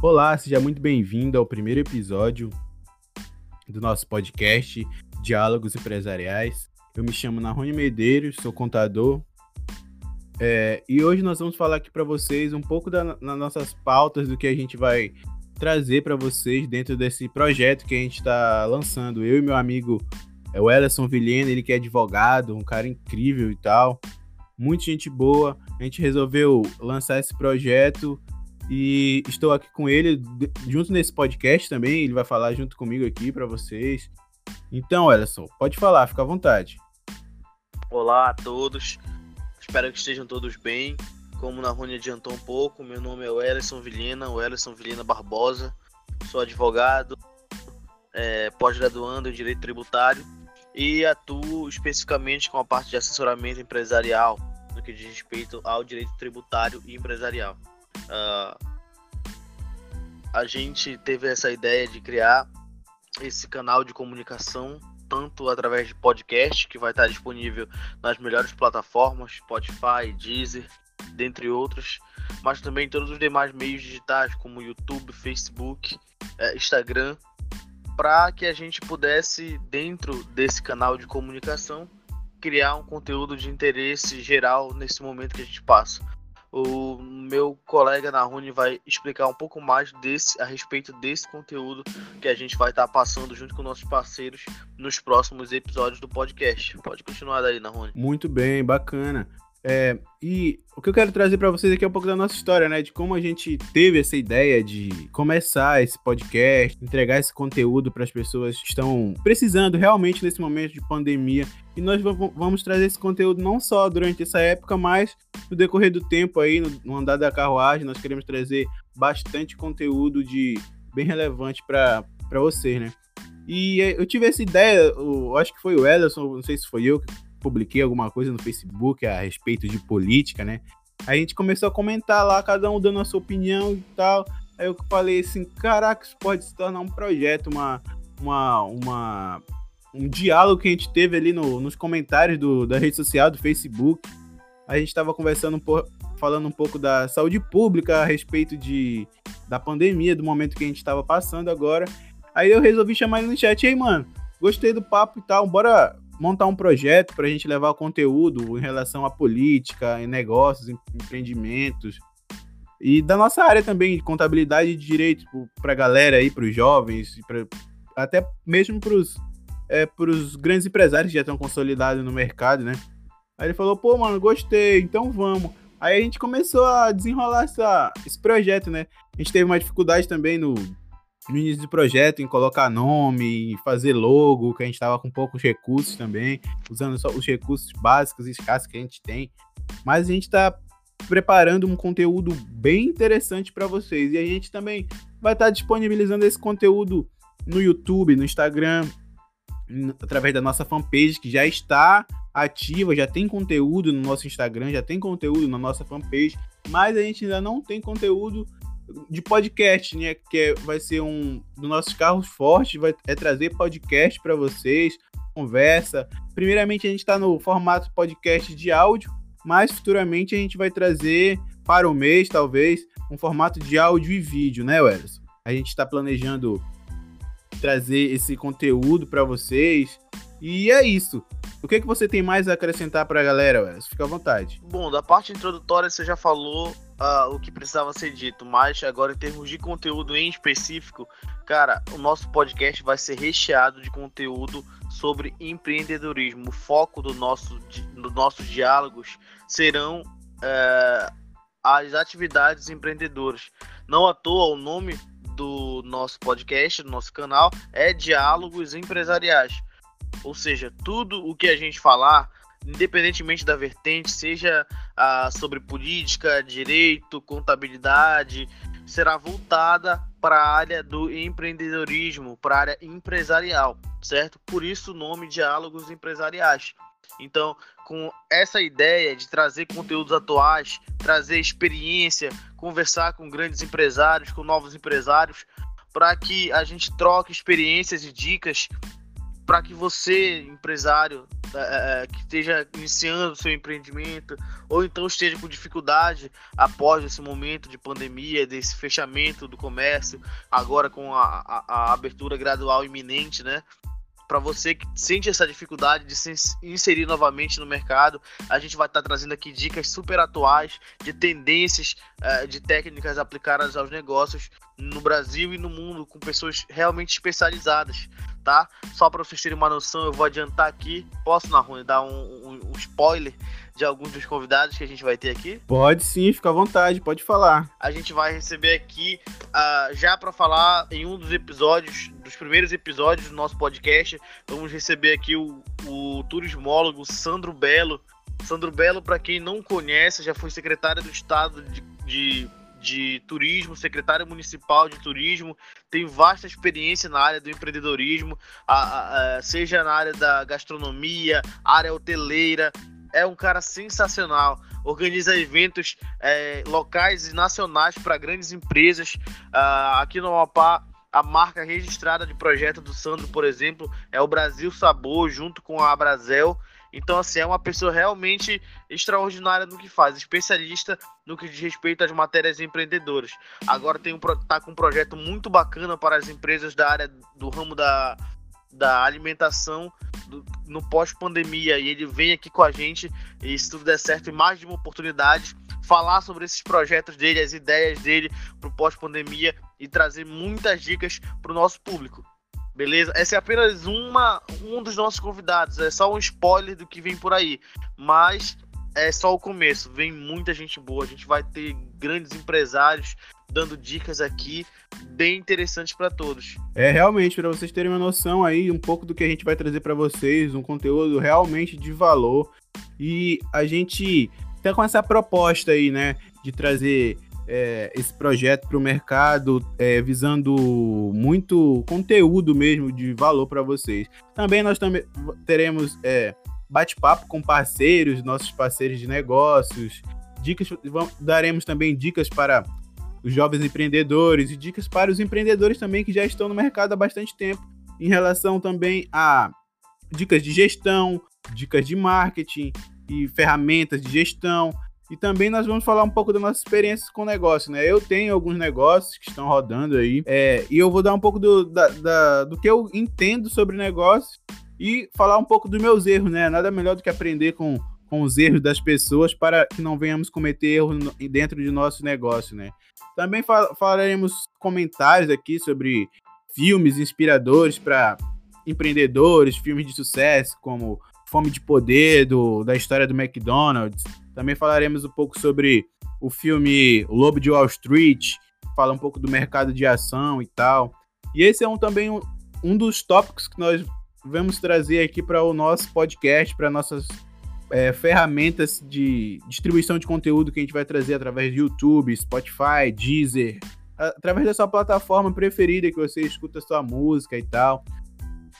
Olá, seja muito bem-vindo ao primeiro episódio do nosso podcast Diálogos Empresariais. Eu me chamo Narrone Medeiros, sou contador. É, e hoje nós vamos falar aqui para vocês um pouco das nossas pautas do que a gente vai trazer para vocês dentro desse projeto que a gente está lançando. Eu e meu amigo é o Ellison Vilhena, ele que é advogado, um cara incrível e tal, muita gente boa. A gente resolveu lançar esse projeto e estou aqui com ele junto nesse podcast também. Ele vai falar junto comigo aqui para vocês. Então, Ellison, pode falar, fica à vontade. Olá a todos, espero que estejam todos bem. Como na Rony adiantou um pouco, meu nome é Ellison Vilhena, o Ellison Vilhena Barbosa. Sou advogado, é, pós-graduando em Direito Tributário e atuo especificamente com a parte de assessoramento empresarial no que diz respeito ao direito tributário e empresarial. Uh, a gente teve essa ideia de criar esse canal de comunicação tanto através de podcast que vai estar disponível nas melhores plataformas, Spotify, Deezer, dentre outros, mas também todos os demais meios digitais como YouTube, Facebook, eh, Instagram, para que a gente pudesse dentro desse canal de comunicação criar um conteúdo de interesse geral nesse momento que a gente passa o meu colega na Rune vai explicar um pouco mais desse a respeito desse conteúdo que a gente vai estar tá passando junto com nossos parceiros nos próximos episódios do podcast. Pode continuar daí, na Rune. Muito bem, bacana. É, e o que eu quero trazer para vocês aqui é um pouco da nossa história, né? De como a gente teve essa ideia de começar esse podcast, entregar esse conteúdo para as pessoas que estão precisando realmente nesse momento de pandemia. E nós vamos trazer esse conteúdo não só durante essa época, mas no decorrer do tempo aí, no andar da carruagem, nós queremos trazer bastante conteúdo de bem relevante para vocês, né? E eu tive essa ideia, eu acho que foi o Ellison, não sei se foi eu, publiquei alguma coisa no Facebook a respeito de política, né? A gente começou a comentar lá, cada um dando a sua opinião e tal. Aí eu falei assim, caraca, isso pode se tornar um projeto, uma, uma, uma um diálogo que a gente teve ali no, nos comentários do, da rede social, do Facebook. A gente estava conversando pouco, falando um pouco da saúde pública a respeito de, da pandemia, do momento que a gente estava passando agora. Aí eu resolvi chamar ele no chat, aí, mano, gostei do papo e tal, bora montar um projeto para a gente levar o conteúdo em relação à política, em negócios, em empreendimentos e da nossa área também de contabilidade e direito para a galera aí, para os jovens, pra, até mesmo para os é, grandes empresários que já estão consolidados no mercado, né? Aí ele falou, pô, mano, gostei, então vamos. Aí a gente começou a desenrolar essa, esse projeto, né? A gente teve uma dificuldade também no, no início do projeto em colocar nome, fazer logo, que a gente estava com poucos recursos também, usando só os recursos básicos e escassos que a gente tem. Mas a gente está preparando um conteúdo bem interessante para vocês. E a gente também vai estar tá disponibilizando esse conteúdo no YouTube, no Instagram, através da nossa fanpage, que já está ativa, já tem conteúdo no nosso Instagram, já tem conteúdo na nossa fanpage, mas a gente ainda não tem conteúdo de podcast, né? Que é, vai ser um dos nossos carros fortes, vai é trazer podcast para vocês, conversa. Primeiramente a gente está no formato podcast de áudio, mas futuramente a gente vai trazer para o mês, talvez, um formato de áudio e vídeo, né, Welson? A gente está planejando trazer esse conteúdo para vocês. E é isso. O que, que você tem mais a acrescentar para a galera, Welson? Fica à vontade. Bom, da parte introdutória você já falou uh, o que precisava ser dito, mas agora em termos de conteúdo em específico, cara, o nosso podcast vai ser recheado de conteúdo sobre empreendedorismo. O foco do nosso, dos nossos diálogos serão uh, as atividades empreendedoras. Não à toa o nome do nosso podcast, do nosso canal, é Diálogos Empresariais. Ou seja, tudo o que a gente falar independentemente da vertente, seja ah, sobre política, direito, contabilidade, será voltada para a área do empreendedorismo, para a área empresarial, certo? Por isso o nome Diálogos Empresariais. Então, com essa ideia de trazer conteúdos atuais, trazer experiência, conversar com grandes empresários, com novos empresários, para que a gente troque experiências e dicas para que você, empresário, é, é, que esteja iniciando seu empreendimento, ou então esteja com dificuldade após esse momento de pandemia, desse fechamento do comércio, agora com a, a, a abertura gradual iminente, né? Para você que sente essa dificuldade de se inserir novamente no mercado, a gente vai estar tá trazendo aqui dicas super atuais de tendências, uh, de técnicas aplicadas aos negócios no Brasil e no mundo, com pessoas realmente especializadas tá? Só para vocês terem uma noção, eu vou adiantar aqui. Posso, Narrone, dar um, um, um, spoiler de alguns dos convidados que a gente vai ter aqui? Pode sim, fica à vontade, pode falar. A gente vai receber aqui, uh, já para falar em um dos episódios, dos primeiros episódios do nosso podcast, vamos receber aqui o, o turismólogo Sandro Belo. Sandro Belo, para quem não conhece, já foi secretário do Estado de, de de turismo, secretário municipal de turismo, tem vasta experiência na área do empreendedorismo, a, a, seja na área da gastronomia, área hoteleira. É um cara sensacional. Organiza eventos é, locais e nacionais para grandes empresas. Uh, aqui no Amapá, a marca registrada de projeto do Sandro, por exemplo, é o Brasil Sabor, junto com a Abrazel. Então, assim, é uma pessoa realmente extraordinária no que faz, especialista no que diz respeito às matérias empreendedoras. Agora tem um, tá com um projeto muito bacana para as empresas da área do ramo da, da alimentação do, no pós-pandemia. E ele vem aqui com a gente, e se tudo der certo, mais de uma oportunidade, falar sobre esses projetos dele, as ideias dele para o pós-pandemia e trazer muitas dicas para o nosso público. Beleza? Essa é apenas uma, um dos nossos convidados. É só um spoiler do que vem por aí. Mas é só o começo. Vem muita gente boa. A gente vai ter grandes empresários dando dicas aqui bem interessantes para todos. É realmente para vocês terem uma noção aí um pouco do que a gente vai trazer para vocês, um conteúdo realmente de valor. E a gente tá com essa proposta aí, né, de trazer é, esse projeto para o mercado, é, visando muito conteúdo mesmo de valor para vocês. Também nós também teremos é, bate-papo com parceiros, nossos parceiros de negócios, dicas, vamos, daremos também dicas para os jovens empreendedores e dicas para os empreendedores também que já estão no mercado há bastante tempo, em relação também a dicas de gestão, dicas de marketing e ferramentas de gestão e também nós vamos falar um pouco da nossa experiência com o negócio, né? Eu tenho alguns negócios que estão rodando aí, é, e eu vou dar um pouco do, da, da, do que eu entendo sobre negócio e falar um pouco dos meus erros, né? Nada melhor do que aprender com, com os erros das pessoas para que não venhamos cometer erros dentro de nosso negócio, né? Também fal falaremos comentários aqui sobre filmes inspiradores para empreendedores, filmes de sucesso, como Fome de Poder, do, da história do McDonald's, também falaremos um pouco sobre o filme Lobo de Wall Street, fala um pouco do mercado de ação e tal. E esse é um, também um, um dos tópicos que nós vamos trazer aqui para o nosso podcast, para nossas é, ferramentas de distribuição de conteúdo que a gente vai trazer através de YouTube, Spotify, Deezer, através da sua plataforma preferida que você escuta sua música e tal.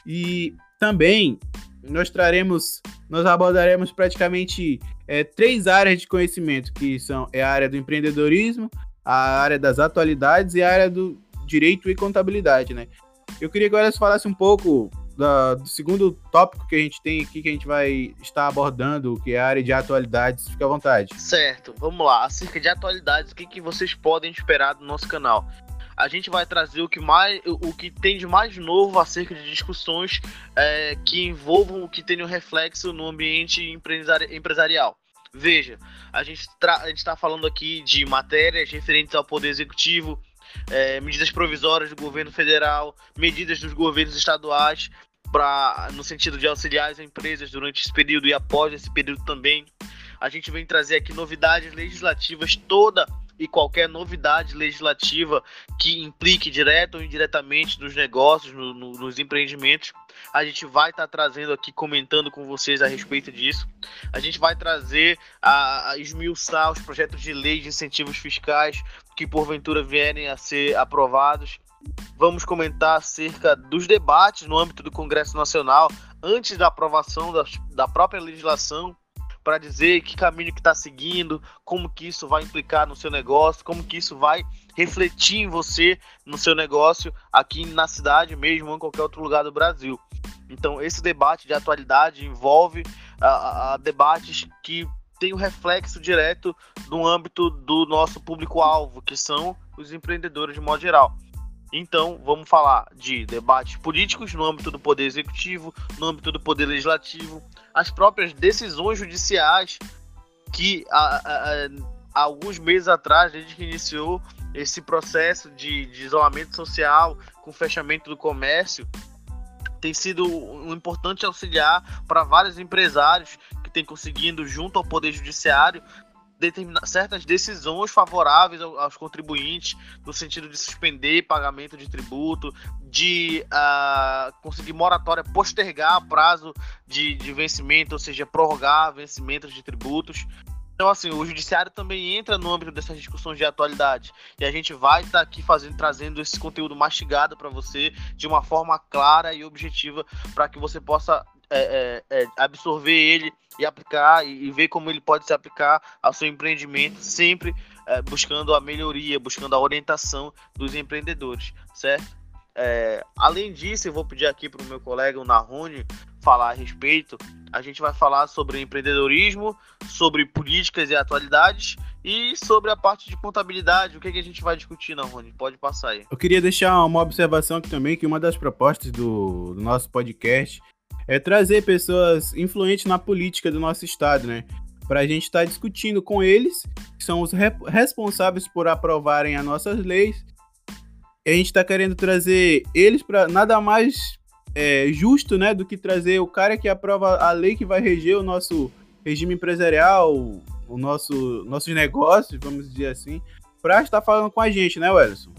E também nós traremos, nós abordaremos praticamente é, três áreas de conhecimento, que são é a área do empreendedorismo, a área das atualidades e a área do direito e contabilidade, né? Eu queria agora que você falasse um pouco da, do segundo tópico que a gente tem aqui, que a gente vai estar abordando, que é a área de atualidades. Fique à vontade. Certo, vamos lá. Acerca de atualidades, o que, que vocês podem esperar do nosso canal? A gente vai trazer o que mais o que tem de mais novo acerca de discussões é, que envolvam o que tem um reflexo no ambiente empresarial. Veja, a gente está falando aqui de matérias referentes ao Poder Executivo, é, medidas provisórias do governo federal, medidas dos governos estaduais, pra, no sentido de auxiliar as empresas durante esse período e após esse período também. A gente vem trazer aqui novidades legislativas toda e qualquer novidade legislativa que implique direto ou indiretamente nos negócios, no, no, nos empreendimentos, a gente vai estar tá trazendo aqui, comentando com vocês a respeito disso. A gente vai trazer a, a esmiuçar os projetos de lei de incentivos fiscais que porventura vierem a ser aprovados. Vamos comentar acerca dos debates no âmbito do Congresso Nacional antes da aprovação da, da própria legislação para dizer que caminho que está seguindo, como que isso vai implicar no seu negócio, como que isso vai refletir em você, no seu negócio, aqui na cidade mesmo ou em qualquer outro lugar do Brasil. Então, esse debate de atualidade envolve a, a debates que têm o um reflexo direto no âmbito do nosso público-alvo, que são os empreendedores de modo geral. Então, vamos falar de debates políticos no âmbito do poder executivo, no âmbito do poder legislativo, as próprias decisões judiciais que há, há, há alguns meses atrás, desde que iniciou esse processo de, de isolamento social, com fechamento do comércio, tem sido um importante auxiliar para vários empresários que têm conseguindo, junto ao Poder Judiciário, determinar certas decisões favoráveis aos contribuintes, no sentido de suspender pagamento de tributo, de uh, conseguir moratória, postergar prazo de, de vencimento, ou seja, prorrogar vencimentos de tributos. Então, assim, o judiciário também entra no âmbito dessas discussões de atualidade. E a gente vai estar tá aqui fazendo, trazendo esse conteúdo mastigado para você de uma forma clara e objetiva para que você possa é, é, é, absorver ele e aplicar e, e, ver como ele pode se aplicar ao seu empreendimento, sempre é, buscando a melhoria, buscando a orientação dos empreendedores, certo? É, além disso, eu vou pedir aqui para o meu colega, o Narrone, falar a respeito. A gente vai falar sobre empreendedorismo, sobre políticas e atualidades e sobre a parte de contabilidade. O que, é que a gente vai discutir, Narrone? Pode passar aí. Eu queria deixar uma observação aqui também, que uma das propostas do, do nosso podcast é trazer pessoas influentes na política do nosso estado, né? Para a gente estar tá discutindo com eles, que são os responsáveis por aprovarem as nossas leis a gente está querendo trazer eles para nada mais é, justo, né, do que trazer o cara que aprova a lei que vai reger o nosso regime empresarial, o nosso nossos negócios, vamos dizer assim, para estar falando com a gente, né, Wellison?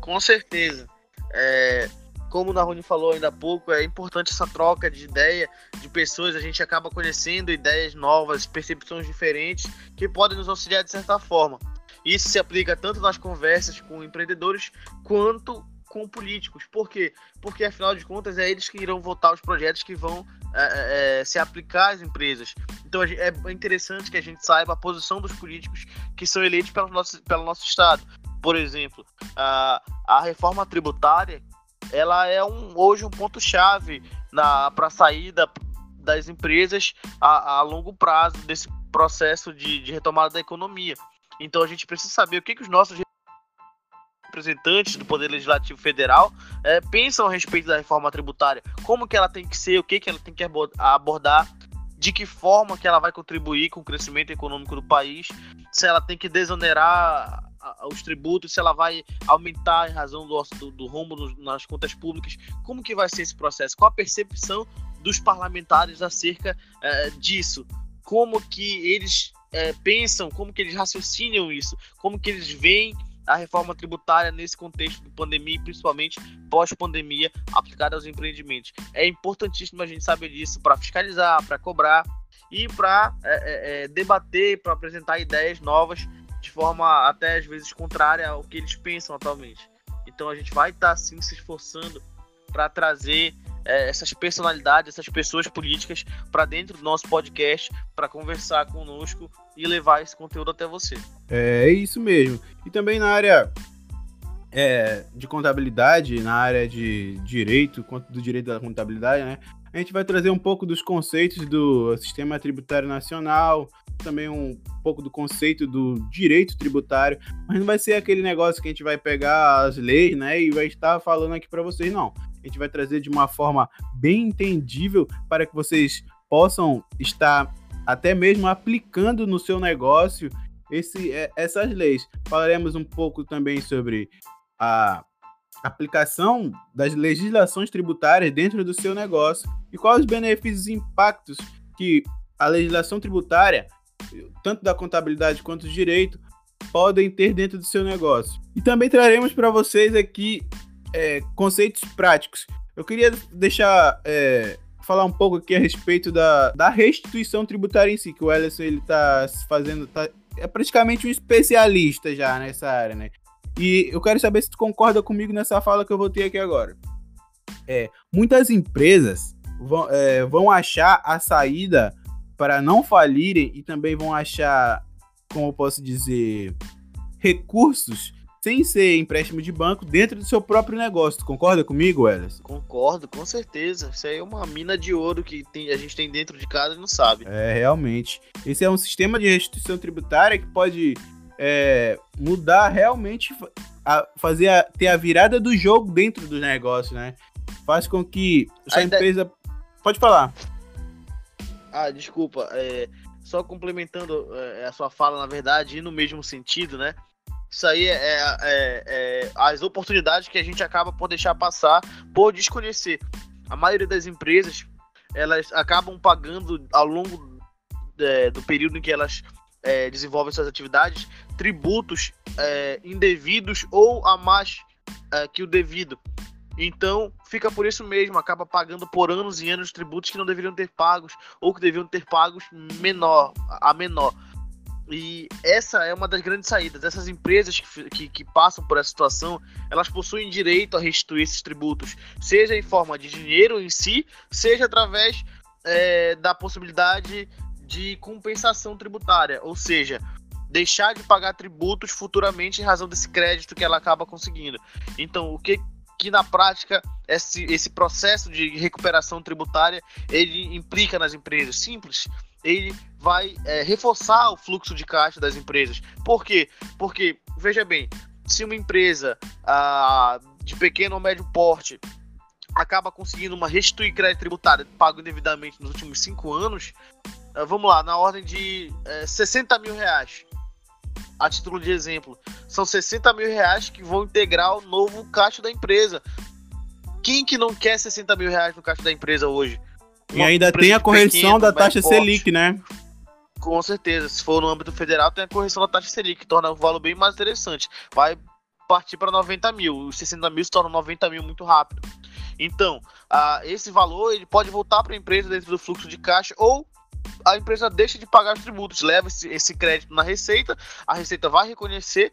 Com certeza. É, como o Naruni falou ainda há pouco, é importante essa troca de ideia de pessoas, a gente acaba conhecendo ideias novas, percepções diferentes que podem nos auxiliar de certa forma. Isso se aplica tanto nas conversas com empreendedores quanto com políticos. Por quê? Porque, afinal de contas, é eles que irão votar os projetos que vão é, é, é se aplicar às empresas. Então, é interessante que a gente saiba a posição dos políticos que são eleitos pelo nosso, pelo nosso Estado. Por exemplo, a, a reforma tributária ela é um, hoje um ponto-chave para a saída das empresas a, a, longo prazo desse processo de, de retomada da economia. Então a gente precisa saber o que, que os nossos representantes do Poder Legislativo Federal é, pensam a respeito da reforma tributária, como que ela tem que ser, o que, que ela tem que abordar, de que forma que ela vai contribuir com o crescimento econômico do país, se ela tem que desonerar os tributos, se ela vai aumentar em razão do, do, do rumo nas contas públicas, como que vai ser esse processo, qual a percepção dos parlamentares acerca é, disso, como que eles é, pensam, como que eles raciocinam isso, como que eles veem a reforma tributária nesse contexto de pandemia e principalmente pós-pandemia aplicada aos empreendimentos. É importantíssimo a gente saber disso para fiscalizar, para cobrar e para é, é, é, debater, para apresentar ideias novas de forma até às vezes contrária ao que eles pensam atualmente. Então a gente vai estar tá, sim se esforçando para trazer é, essas personalidades, essas pessoas políticas para dentro do nosso podcast para conversar conosco e levar esse conteúdo até você. É, é isso mesmo. E também na área é, de contabilidade, na área de direito, do direito da contabilidade, né? A gente vai trazer um pouco dos conceitos do sistema tributário nacional, também um pouco do conceito do direito tributário, mas não vai ser aquele negócio que a gente vai pegar as leis, né, e vai estar falando aqui para vocês, não. A gente vai trazer de uma forma bem entendível para que vocês possam estar até mesmo aplicando no seu negócio esse, é, essas leis. Falaremos um pouco também sobre a aplicação das legislações tributárias dentro do seu negócio e quais os benefícios e impactos que a legislação tributária, tanto da contabilidade quanto do direito, podem ter dentro do seu negócio. E também traremos para vocês aqui é, conceitos práticos. Eu queria deixar é, falar um pouco aqui a respeito da, da restituição tributária em si, que o Ellison ele tá fazendo, tá, é praticamente um especialista já nessa área, né? E eu quero saber se tu concorda comigo nessa fala que eu vou ter aqui agora. É, muitas empresas vão, é, vão achar a saída para não falirem e também vão achar, como eu posso dizer, recursos sem ser empréstimo de banco, dentro do seu próprio negócio. Tu concorda comigo, Elas? Concordo, com certeza. Isso aí é uma mina de ouro que tem, a gente tem dentro de casa e não sabe. É, realmente. Esse é um sistema de restituição tributária que pode é, mudar realmente, a, fazer a, ter a virada do jogo dentro do negócio, né? Faz com que Ainda... empresa. Pode falar. Ah, desculpa. É, só complementando é, a sua fala, na verdade, e no mesmo sentido, né? Isso aí é, é, é, as oportunidades que a gente acaba por deixar passar por desconhecer. A maioria das empresas elas acabam pagando ao longo é, do período em que elas é, desenvolvem suas atividades tributos é, indevidos ou a mais é, que o devido. Então, fica por isso mesmo, acaba pagando por anos e anos tributos que não deveriam ter pagos ou que deveriam ter pagos menor, a menor. E essa é uma das grandes saídas. Essas empresas que, que, que, passam por essa situação, elas possuem direito a restituir esses tributos, seja em forma de dinheiro em si, seja através é, da possibilidade de compensação tributária, ou seja, deixar de pagar tributos futuramente em razão desse crédito que ela acaba conseguindo. Então, o que que na prática esse, esse processo de recuperação tributária ele implica nas empresas? Simples. Ele vai é, reforçar o fluxo de caixa das empresas. Por quê? Porque veja bem se uma empresa ah, de pequeno ou médio porte acaba conseguindo uma restituir crédito tributário pago indevidamente nos últimos cinco anos vamos lá na ordem de é, 60 mil reais a título de exemplo, são 60 mil reais que vão integrar o novo caixa da empresa. Quem que não quer 60 mil reais no caixa da empresa hoje? Uma e ainda tem a correção da taxa Selic, né? Com certeza. Se for no âmbito federal, tem a correção da taxa Selic, que torna o valor bem mais interessante. Vai partir para 90 mil. Os 60 mil se tornam 90 mil muito rápido. Então, uh, esse valor ele pode voltar para a empresa dentro do fluxo de caixa ou a empresa deixa de pagar os tributos, leva esse, esse crédito na Receita, a Receita vai reconhecer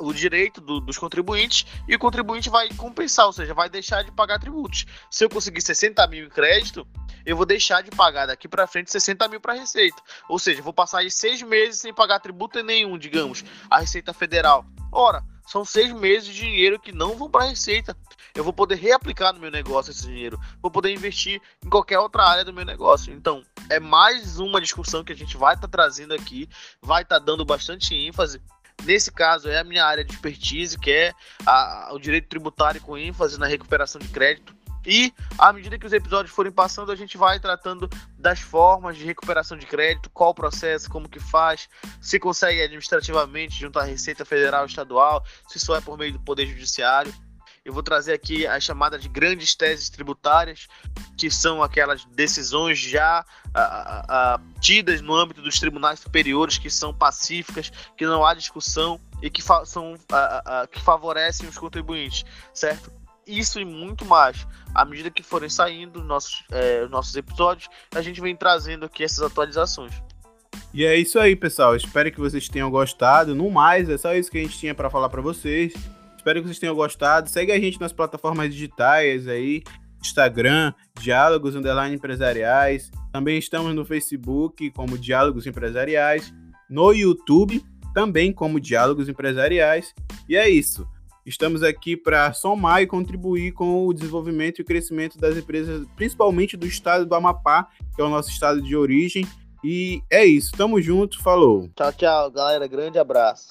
o direito do, dos contribuintes e o contribuinte vai compensar, ou seja, vai deixar de pagar tributos. Se eu conseguir 60 mil em crédito, eu vou deixar de pagar daqui para frente 60 mil para a Receita. Ou seja, vou passar aí seis meses sem pagar tributo nenhum, digamos, a Receita Federal. Ora, são seis meses de dinheiro que não vão para a Receita. Eu vou poder reaplicar no meu negócio esse dinheiro. Vou poder investir em qualquer outra área do meu negócio. Então, é mais uma discussão que a gente vai estar tá trazendo aqui, vai estar tá dando bastante ênfase. Nesse caso, é a minha área de expertise, que é a, o direito tributário com ênfase na recuperação de crédito. E à medida que os episódios forem passando, a gente vai tratando das formas de recuperação de crédito, qual o processo, como que faz, se consegue administrativamente junto à Receita Federal Estadual, se só é por meio do Poder Judiciário. Eu vou trazer aqui as chamadas de grandes teses tributárias, que são aquelas decisões já a, a, a, tidas no âmbito dos tribunais superiores, que são pacíficas, que não há discussão e que, fa são, que favorecem os contribuintes, certo? Isso e muito mais. À medida que forem saindo nossos, é, nossos episódios, a gente vem trazendo aqui essas atualizações. E é isso aí, pessoal. Espero que vocês tenham gostado. No mais, é só isso que a gente tinha para falar para vocês. Espero que vocês tenham gostado. Segue a gente nas plataformas digitais aí, Instagram, Diálogos Underline Empresariais. Também estamos no Facebook como Diálogos Empresariais, no YouTube também como Diálogos Empresariais. E é isso. Estamos aqui para somar e contribuir com o desenvolvimento e crescimento das empresas, principalmente do estado do Amapá, que é o nosso estado de origem. E é isso. Tamo junto. Falou. Tchau, tchau, galera. Grande abraço.